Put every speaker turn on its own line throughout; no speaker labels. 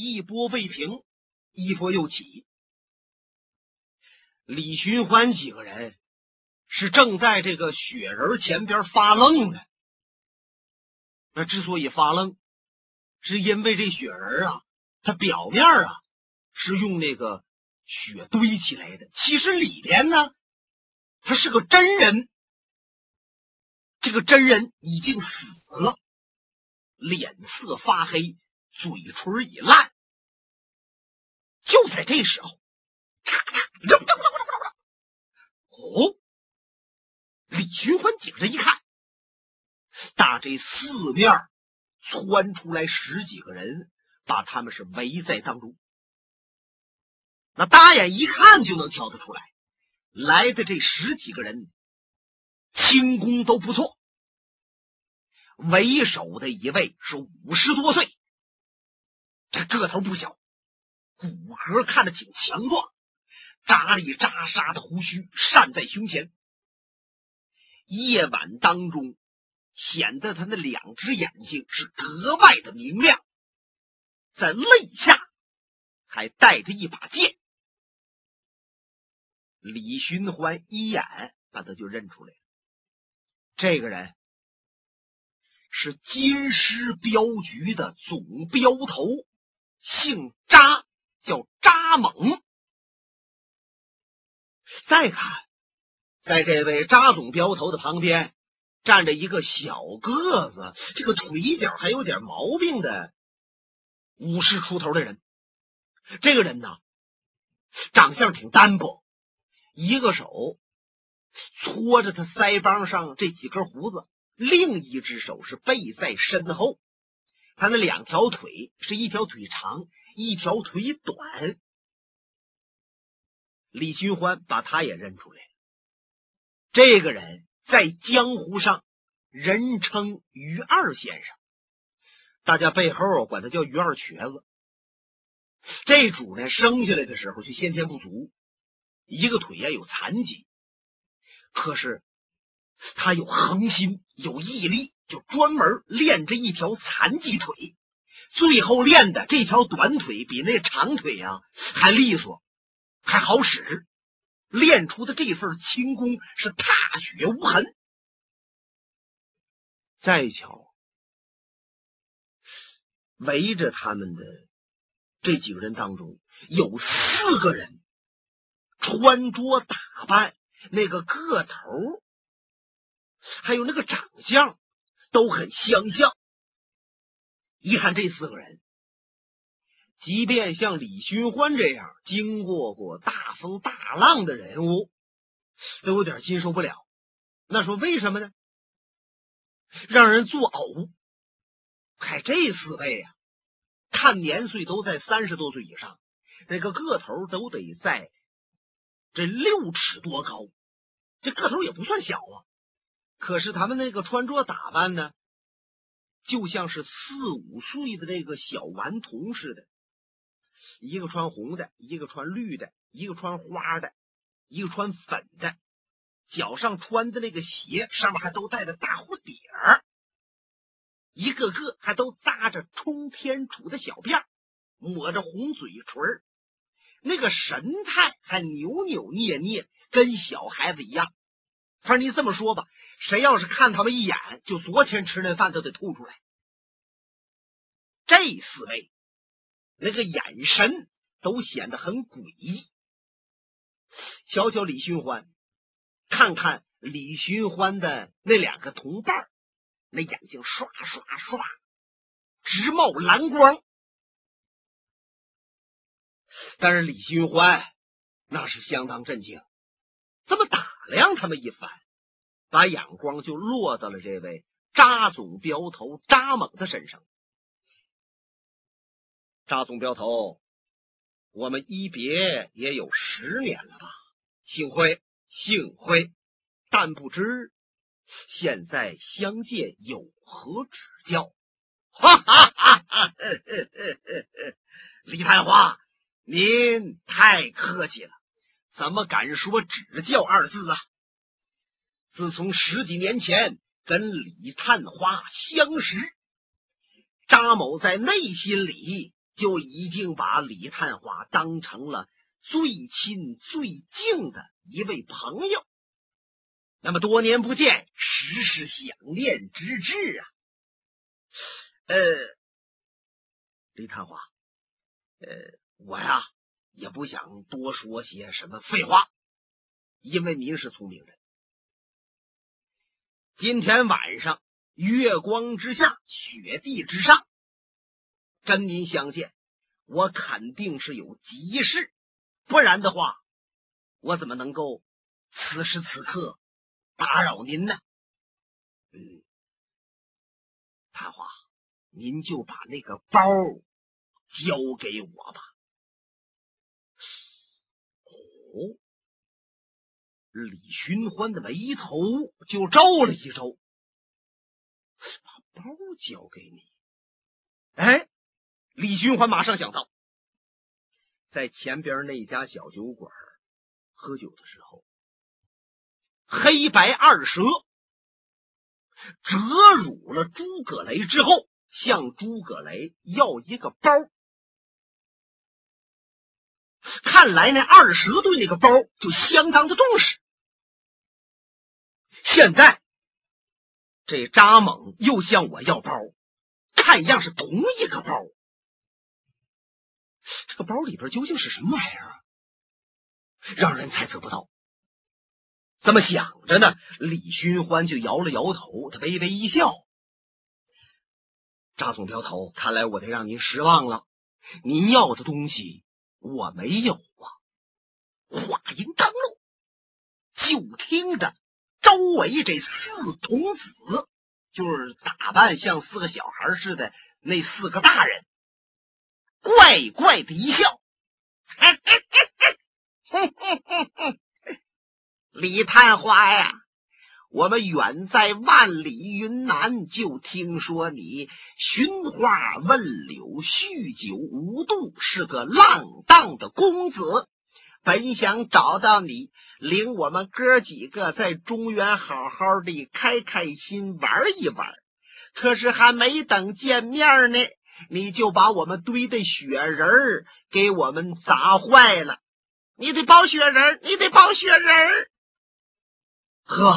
一波未平，一波又起。李寻欢几个人是正在这个雪人前边发愣呢。那之所以发愣，是因为这雪人啊，它表面啊是用那个雪堆起来的，其实里边呢，他是个真人。这个真人已经死了，脸色发黑，嘴唇已烂。就在这时候，嚓嚓，哦，李寻欢警着一看，大这四面窜出来十几个人，把他们是围在当中。那大眼一看就能瞧得出来，来的这十几个人，轻功都不错。为首的一位是五十多岁，这个头不小。骨骼看着挺强壮，扎里扎沙的胡须扇在胸前，夜晚当中显得他那两只眼睛是格外的明亮，在肋下还带着一把剑。李寻欢一眼把他就认出来了，这个人是金狮镖局的总镖头，姓扎。叫扎猛。再看，在这位扎总镖头的旁边，站着一个小个子，这个腿脚还有点毛病的五十出头的人。这个人呢，长相挺单薄，一个手搓着他腮帮上这几根胡子，另一只手是背在身后。他那两条腿是一条腿长，一条腿短。李寻欢把他也认出来了。这个人在江湖上人称于二先生，大家背后管他叫于二瘸子。这主呢，生下来的时候就先天不足，一个腿呀有残疾，可是他有恒心，有毅力。就专门练这一条残疾腿，最后练的这条短腿比那长腿呀还利索，还好使。练出的这份轻功是踏雪无痕。再瞧，围着他们的这几个人当中，有四个人穿着打扮、那个个头，还有那个长相。都很相像。一看这四个人，即便像李寻欢这样经过过大风大浪的人物，都有点接受不了。那说为什么呢？让人作呕。嗨，这四位啊，看年岁都在三十多岁以上，那个个头都得在这六尺多高，这个头也不算小啊。可是他们那个穿着打扮呢，就像是四五岁的这个小顽童似的，一个穿红的，一个穿绿的，一个穿花的，一个穿粉的，脚上穿的那个鞋上面还都带着大蝴蝶儿，一个个还都扎着冲天杵的小辫抹着红嘴唇那个神态还扭扭捏捏，跟小孩子一样。反正你这么说吧。谁要是看他们一眼，就昨天吃那饭都得吐出来。这四位那个眼神都显得很诡异。瞧瞧李寻欢，看看李寻欢的那两个同伴，那眼睛刷刷刷直冒蓝光。但是李寻欢那是相当震惊，这么打量他们一番。把眼光就落到了这位扎总镖头扎猛的身上。扎总镖头，我们一别也有十年了吧？幸会，幸会。但不知现在相见有何指教？哈哈哈哈！李探花，您太客气了，怎么敢说指教二字啊？自从十几年前跟李探花相识，扎某在内心里就已经把李探花当成了最亲最敬的一位朋友。那么多年不见，实是想念之至啊！呃，李探花，呃，我呀也不想多说些什么废话，因为您是聪明人。今天晚上，月光之下，雪地之上。跟您相见，我肯定是有急事，不然的话，我怎么能够此时此刻打扰您呢？嗯，探花，您就把那个包交给我吧。哦，李寻欢的眉头就皱了一皱，把包交给你？哎。李寻欢马上想到，在前边那家小酒馆喝酒的时候，黑白二蛇折辱了诸葛雷之后，向诸葛雷要一个包。看来那二蛇对那个包就相当的重视。现在这扎猛又向我要包，看样是同一个包。这个包里边究竟是什么玩意儿啊？让人猜测不到。这么想着呢，李寻欢就摇了摇头，他微微一笑：“扎总镖头，看来我得让您失望了。您要的东西我没有啊。”话音刚落，就听着周围这四童子，就是打扮像四个小孩似的那四个大人。怪怪的一笑，嘿嘿嘿嘿嘿李探花呀，我们远在万里云南，就听说你寻花问柳、酗酒无度，是个浪荡的公子。本想找到你，领我们哥几个在中原好好的开开心玩一玩，可是还没等见面呢。你就把我们堆的雪人儿给我们砸坏了！你得包雪人你得包雪人呵，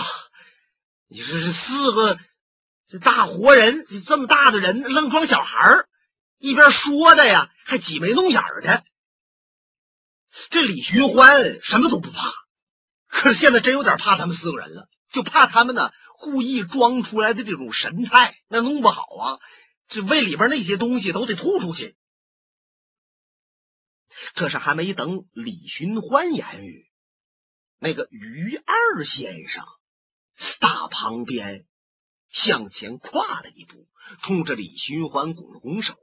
你说这四个这大活人，这么大的人愣装小孩一边说着呀，还挤眉弄眼的。这李寻欢什么都不怕，可是现在真有点怕他们四个人了，就怕他们呢故意装出来的这种神态，那弄不好啊。这胃里边那些东西都得吐出去。可是还没等李寻欢言语，那个于二先生大旁边向前跨了一步，冲着李寻欢拱了拱手：“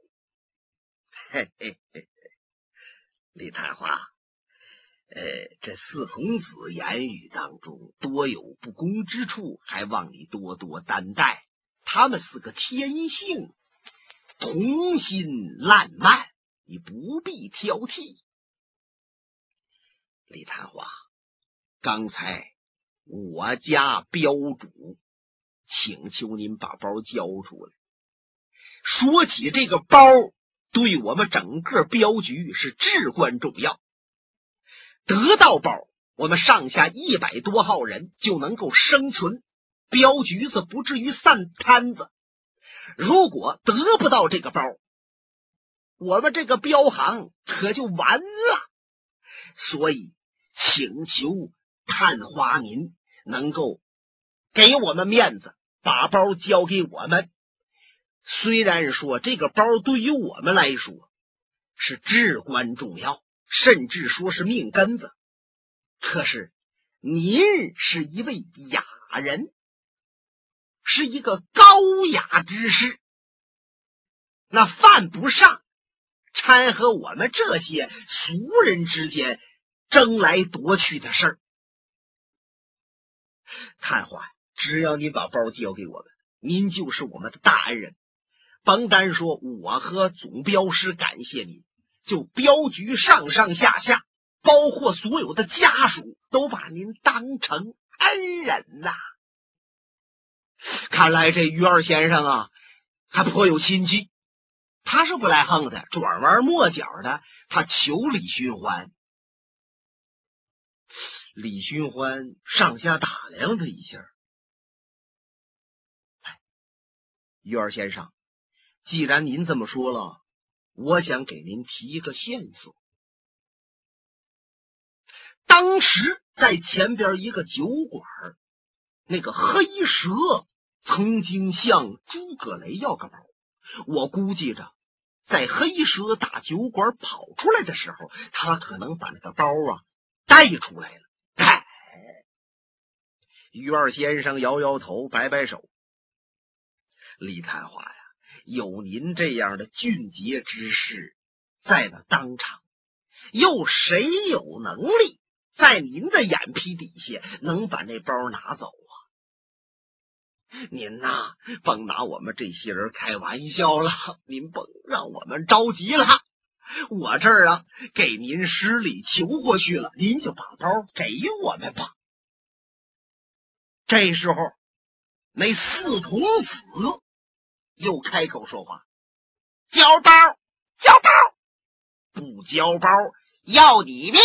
嘿嘿嘿嘿，李探花，呃，这四童子言语当中多有不公之处，还望你多多担待。他们四个天性。”童心烂漫，你不必挑剔。李探花，刚才我家镖主请求您把包交出来。说起这个包，对我们整个镖局是至关重要。得到包，我们上下一百多号人就能够生存，镖局子不至于散摊子。如果得不到这个包，我们这个镖行可就完了。所以请求探花您能够给我们面子，把包交给我们。虽然说这个包对于我们来说是至关重要，甚至说是命根子，可是您是一位雅人。是一个高雅之士，那犯不上掺和我们这些俗人之间争来夺去的事儿。探花，只要你把包交给我们，您就是我们的大恩人。甭单说我和总镖师感谢您，就镖局上上下下，包括所有的家属，都把您当成恩人呐。看来这于二先生啊，还颇有心机。他是不来横的，转弯抹角的，他求李寻欢。李寻欢上下打量他一下，哎，于二先生，既然您这么说了，我想给您提一个线索。当时在前边一个酒馆，那个黑蛇曾经向诸葛雷要个包，我估计着，在黑蛇打酒馆跑出来的时候，他可能把那个包啊带出来了。于二先生摇摇头，摆摆手。李探花呀，有您这样的俊杰之士在那当场，又谁有能力在您的眼皮底下能把那包拿走啊？您呐，甭拿我们这些人开玩笑了，您甭让我们着急了。我这儿啊，给您十里求过去了，您就把包给我们吧。这时候，那四童子又开口说话：“交包，交包，不交包要你命！”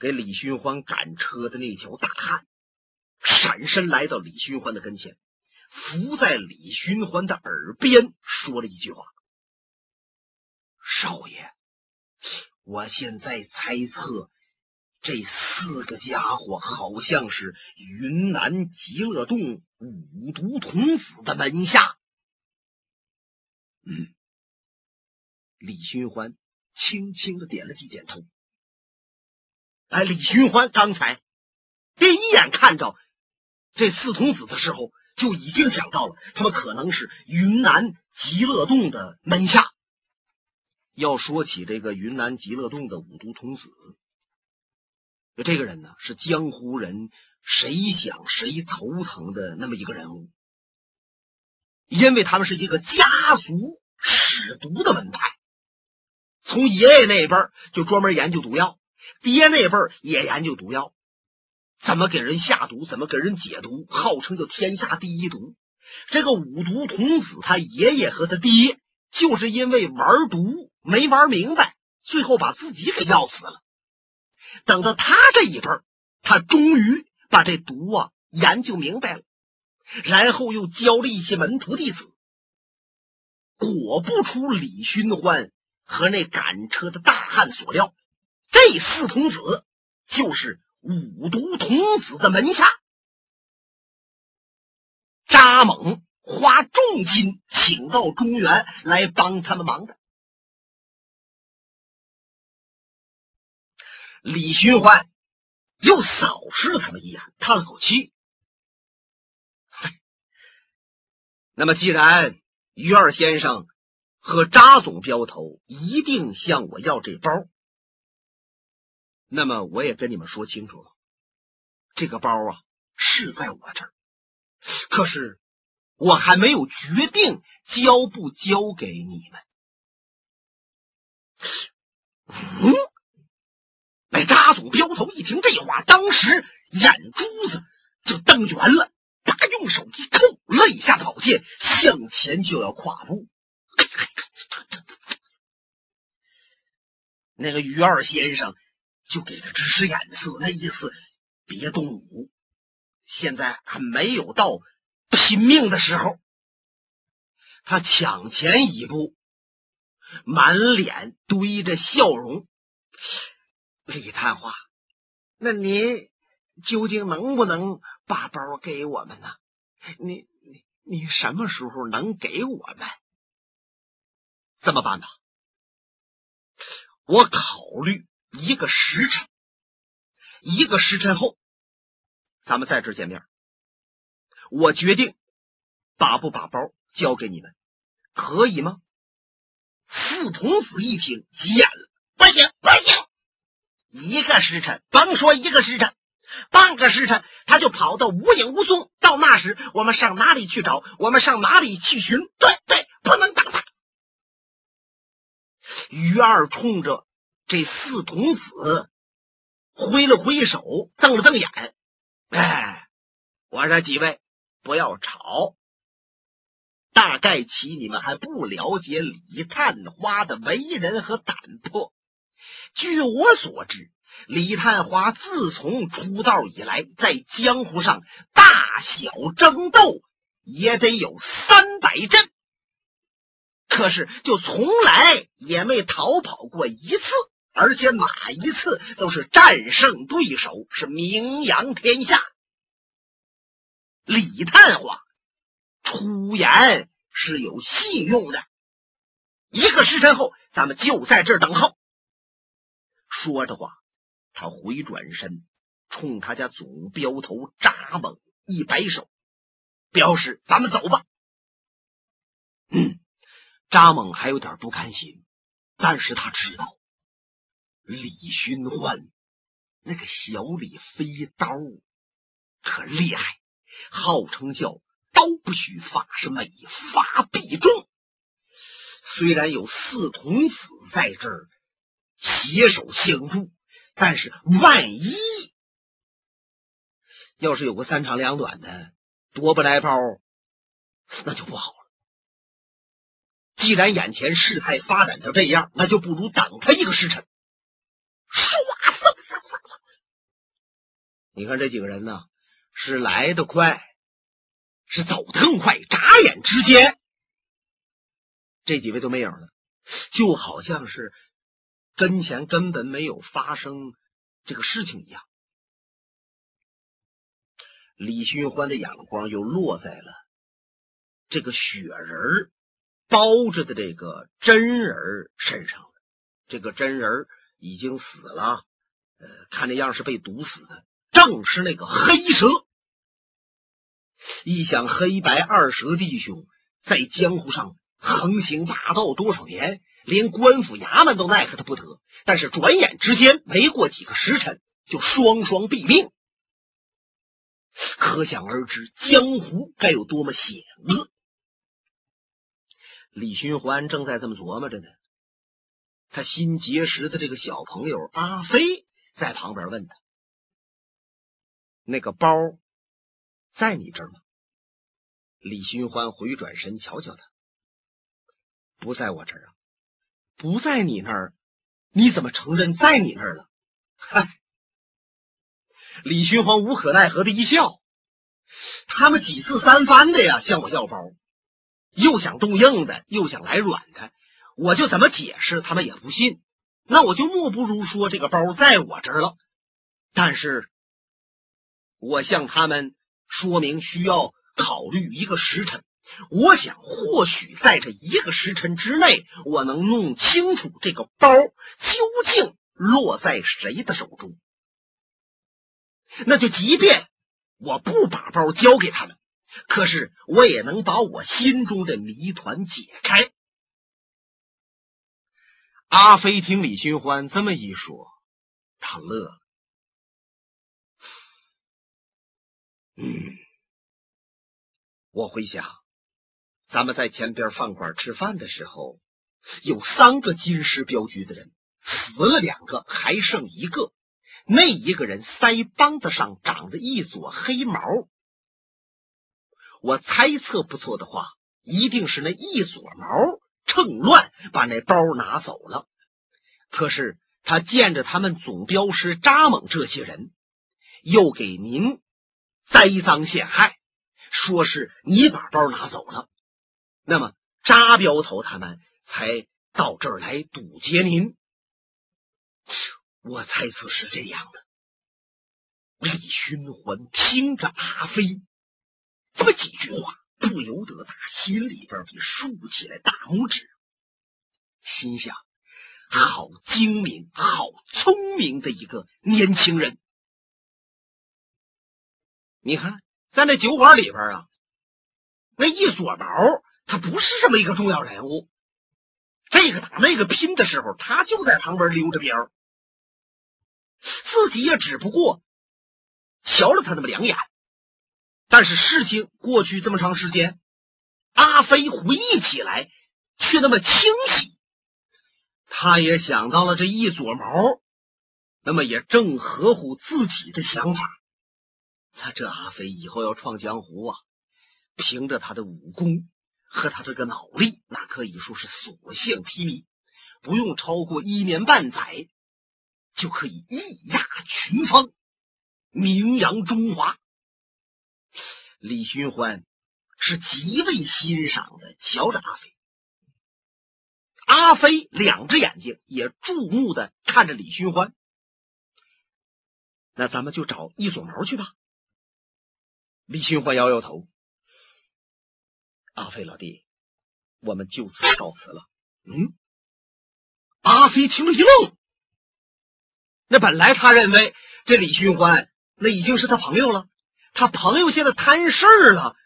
给李寻欢赶车的那条大汉闪身来到李寻欢的跟前，伏在李寻欢的耳边说了一句话：“少爷，我现在猜测。”这四个家伙好像是云南极乐洞五毒童子的门下。嗯，李寻欢轻轻的点了点点头。哎，李寻欢刚才第一眼看着这四童子的时候，就已经想到了他们可能是云南极乐洞的门下。要说起这个云南极乐洞的五毒童子。这个人呢，是江湖人谁想谁头疼的那么一个人物，因为他们是一个家族使毒的门派，从爷爷那辈就专门研究毒药，爹那辈也研究毒药，怎么给人下毒，怎么给人解毒，号称叫天下第一毒。这个五毒童子，他爷爷和他爹就是因为玩毒没玩明白，最后把自己给要死了。等到他这一辈儿他终于把这毒啊研究明白了，然后又教了一些门徒弟子。果不出李寻欢和那赶车的大汉所料，这四童子就是五毒童子的门下。扎猛花重金请到中原来帮他们忙的。李寻欢又扫视了他们一眼，叹了口气：“那么，既然于二先生和扎总镖头一定向我要这包，那么我也跟你们说清楚了，这个包啊是在我这儿，可是我还没有决定交不交给你们。”嗯。那扎总镖头一听这话，当时眼珠子就瞪圆了，他用手机扣，肋下的宝剑向前就要跨步。那个于二先生就给他指使眼色，那意思别动武，现在还没有到拼命的时候。他抢前一步，满脸堆着笑容。李探花，那您究竟能不能把包给我们呢？你你你什么时候能给我们？这么办吧，我考虑一个时辰，一个时辰后，咱们在这见面。我决定把不把包交给你们，可以吗？四童子一听，急眼了，不行，不行！一个时辰，甭说一个时辰，半个时辰，他就跑到无影无踪。到那时，我们上哪里去找？我们上哪里去寻？对对，不能等他。于二冲着这四童子挥了挥手，瞪了瞪眼。哎，我说几位，不要吵。大概其你们还不了解李探花的为人和胆魄。据我所知，李探花自从出道以来，在江湖上大小争斗也得有三百阵，可是就从来也没逃跑过一次，而且哪一次都是战胜对手，是名扬天下。李探花。出言是有信用的。一个时辰后，咱们就在这儿等候。说着话，他回转身，冲他家总镖头扎猛一摆手，表示咱们走吧。嗯，扎猛还有点不甘心，但是他知道李寻欢那个小李飞刀可厉害，号称叫。刀不许发，是每发必中。虽然有四童子在这儿携手相助，但是万一要是有个三长两短的夺不来包，那就不好了。既然眼前事态发展到这样，那就不如等他一个时辰。唰，嗖嗖嗖嗖！你看这几个人呢，是来得快。是走得更快，眨眼之间，这几位都没影了，就好像是跟前根本没有发生这个事情一样。李寻欢的眼光又落在了这个雪人包着的这个真人身上了。这个真人已经死了，呃，看这样是被毒死的，正是那个黑蛇。一想黑白二蛇弟兄在江湖上横行霸道多少年，连官府衙门都奈何他不得。但是转眼之间，没过几个时辰，就双双毙命。可想而知，江湖该有多么险恶。李寻欢正在这么琢磨着呢，他新结识的这个小朋友阿飞在旁边问他：“那个包？”在你这儿吗？李寻欢回转身，瞧瞧他，不在我这儿啊，不在你那儿，你怎么承认在你那儿了？嗨，李寻欢无可奈何的一笑，他们几次三番的呀向我要包，又想动硬的，又想来软的，我就怎么解释，他们也不信。那我就莫不如说这个包在我这儿了，但是我向他们。说明需要考虑一个时辰，我想或许在这一个时辰之内，我能弄清楚这个包究竟落在谁的手中。那就即便我不把包交给他们，可是我也能把我心中的谜团解开。阿飞听李寻欢这么一说，他乐了。嗯，我回想，咱们在前边饭馆吃饭的时候，有三个金狮镖局的人，死了两个，还剩一个。那一个人腮帮子上长着一撮黑毛，我猜测不错的话，一定是那一撮毛趁乱把那包拿走了。可是他见着他们总镖师扎猛这些人，又给您。栽赃陷害，说是你把包拿走了，那么扎镖头他们才到这儿来堵截您。我猜测是这样的。李寻欢听着阿飞这么几句话，不由得打心里边给竖起来大拇指，心想：好精明、好聪明的一个年轻人。你看，在那酒馆里边啊，那一撮毛，他不是这么一个重要人物。这个打那个拼的时候，他就在旁边溜着边儿自己也只不过瞧了他那么两眼。但是事情过去这么长时间，阿飞回忆起来却那么清晰。他也想到了这一撮毛，那么也正合乎自己的想法。那这阿飞以后要创江湖啊，凭着他的武功，和他这个脑力，那可以说是所向披靡，不用超过一年半载，就可以一压群芳，名扬中华。李寻欢是极为欣赏的，瞧着阿飞。阿飞两只眼睛也注目的看着李寻欢。那咱们就找一撮毛去吧。李寻欢摇摇头。阿飞老弟，我们就此告辞了。嗯，阿飞听了一愣。那本来他认为这李寻欢那已经是他朋友了，他朋友现在摊事儿了，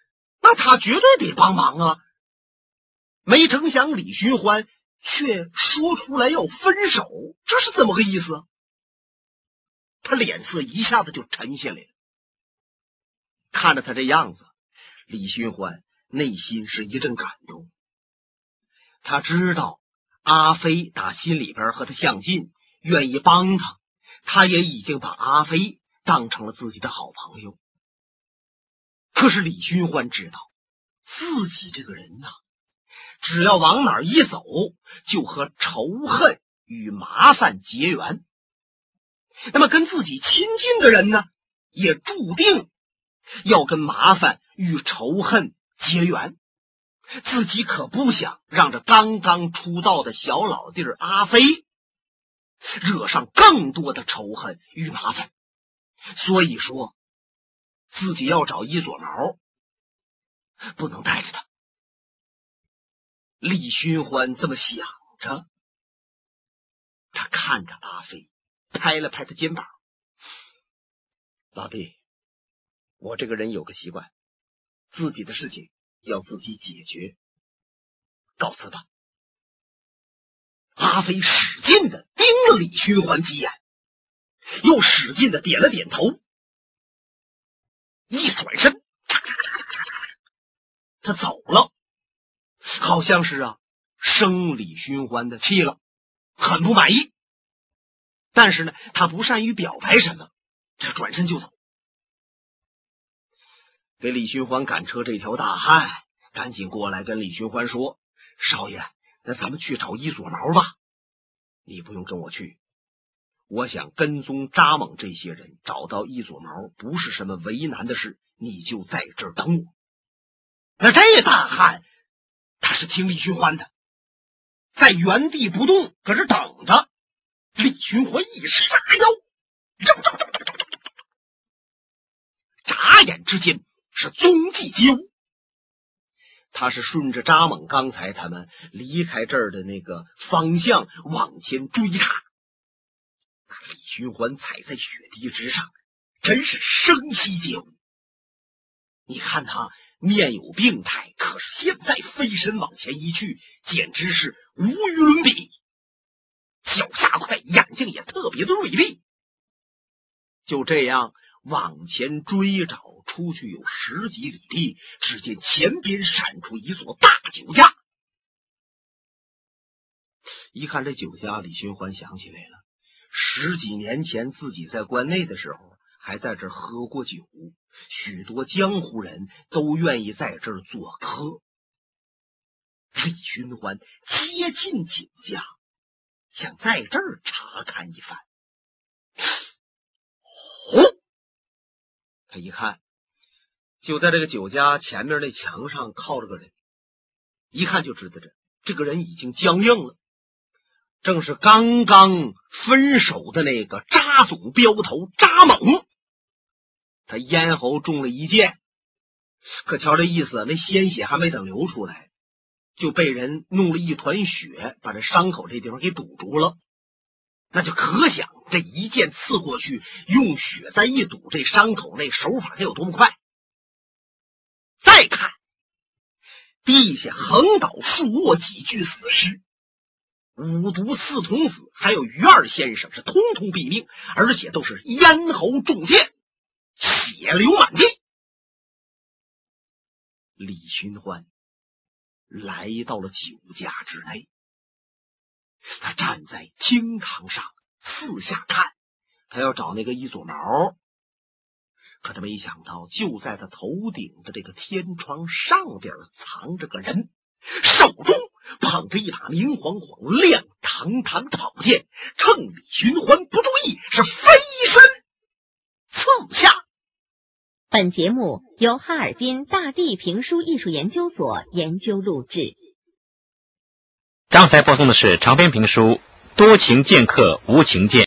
那他绝对得帮忙啊。没成想李寻欢却说出来要分手，这是怎么个意思？他脸色一下子就沉下来了。看着他这样子，李寻欢。内心是一阵感动，他知道阿飞打心里边和他相近，愿意帮他，他也已经把阿飞当成了自己的好朋友。可是李寻欢知道自己这个人呐，只要往哪一走，就和仇恨与麻烦结缘。那么跟自己亲近的人呢，也注定要跟麻烦与仇恨。结缘，自己可不想让这刚刚出道的小老弟阿飞惹上更多的仇恨与麻烦，所以说自己要找一撮毛，不能带着他。李寻欢这么想着，他看着阿飞，拍了拍他肩膀：“老弟，我这个人有个习惯。”自己的事情要自己解决，告辞吧。阿飞使劲的盯了李寻欢几眼，又使劲的点了点头，一转身，他走了，好像是啊生李寻欢的气了，很不满意。但是呢，他不善于表白什么，这转身就走。给李寻欢赶车这条大汉赶紧过来跟李寻欢说：“少爷，那咱们去找一撮毛吧。你不用跟我去，我想跟踪扎猛这些人，找到一撮毛不是什么为难的事。你就在这儿等我。”那这大汉他是听李寻欢的，在原地不动，搁这等着。李寻欢一杀腰，眨眼之间。是踪迹皆无，他是顺着扎猛刚才他们离开这儿的那个方向往前追他。李寻欢踩在雪地之上，真是生息皆无。你看他面有病态，可是现在飞身往前一去，简直是无与伦比。脚下快，眼睛也特别的锐利。就这样。往前追找出去有十几里地，只见前边闪出一座大酒家。一看这酒家，李寻欢想起来了，十几年前自己在关内的时候，还在这喝过酒，许多江湖人都愿意在这儿做客。李寻欢接近酒家，想在这儿查看一番。他一看，就在这个酒家前面那墙上靠着个人，一看就知道这这个人已经僵硬了，正是刚刚分手的那个扎总镖头扎猛。他咽喉中了一箭，可瞧这意思，那鲜血还没等流出来，就被人弄了一团血，把这伤口这地方给堵住了。那就可想这一剑刺过去，用血再一堵这伤口，那手法该有多么快！再看地下横倒竖卧几具死尸，五毒四童子还有于二先生是通通毙命，而且都是咽喉中箭，血流满地。李寻欢来到了酒家之内。他站在厅堂上四下看，他要找那个一撮毛，可他没想到，就在他头顶的这个天窗上边藏着个人。手中捧着一把明晃晃、亮堂堂的宝剑，趁李寻欢不注意，是飞身刺下。
本节目由哈尔滨大地评书艺术研究所研究录制。
刚才播送的是长篇评书《多情剑客无情剑》。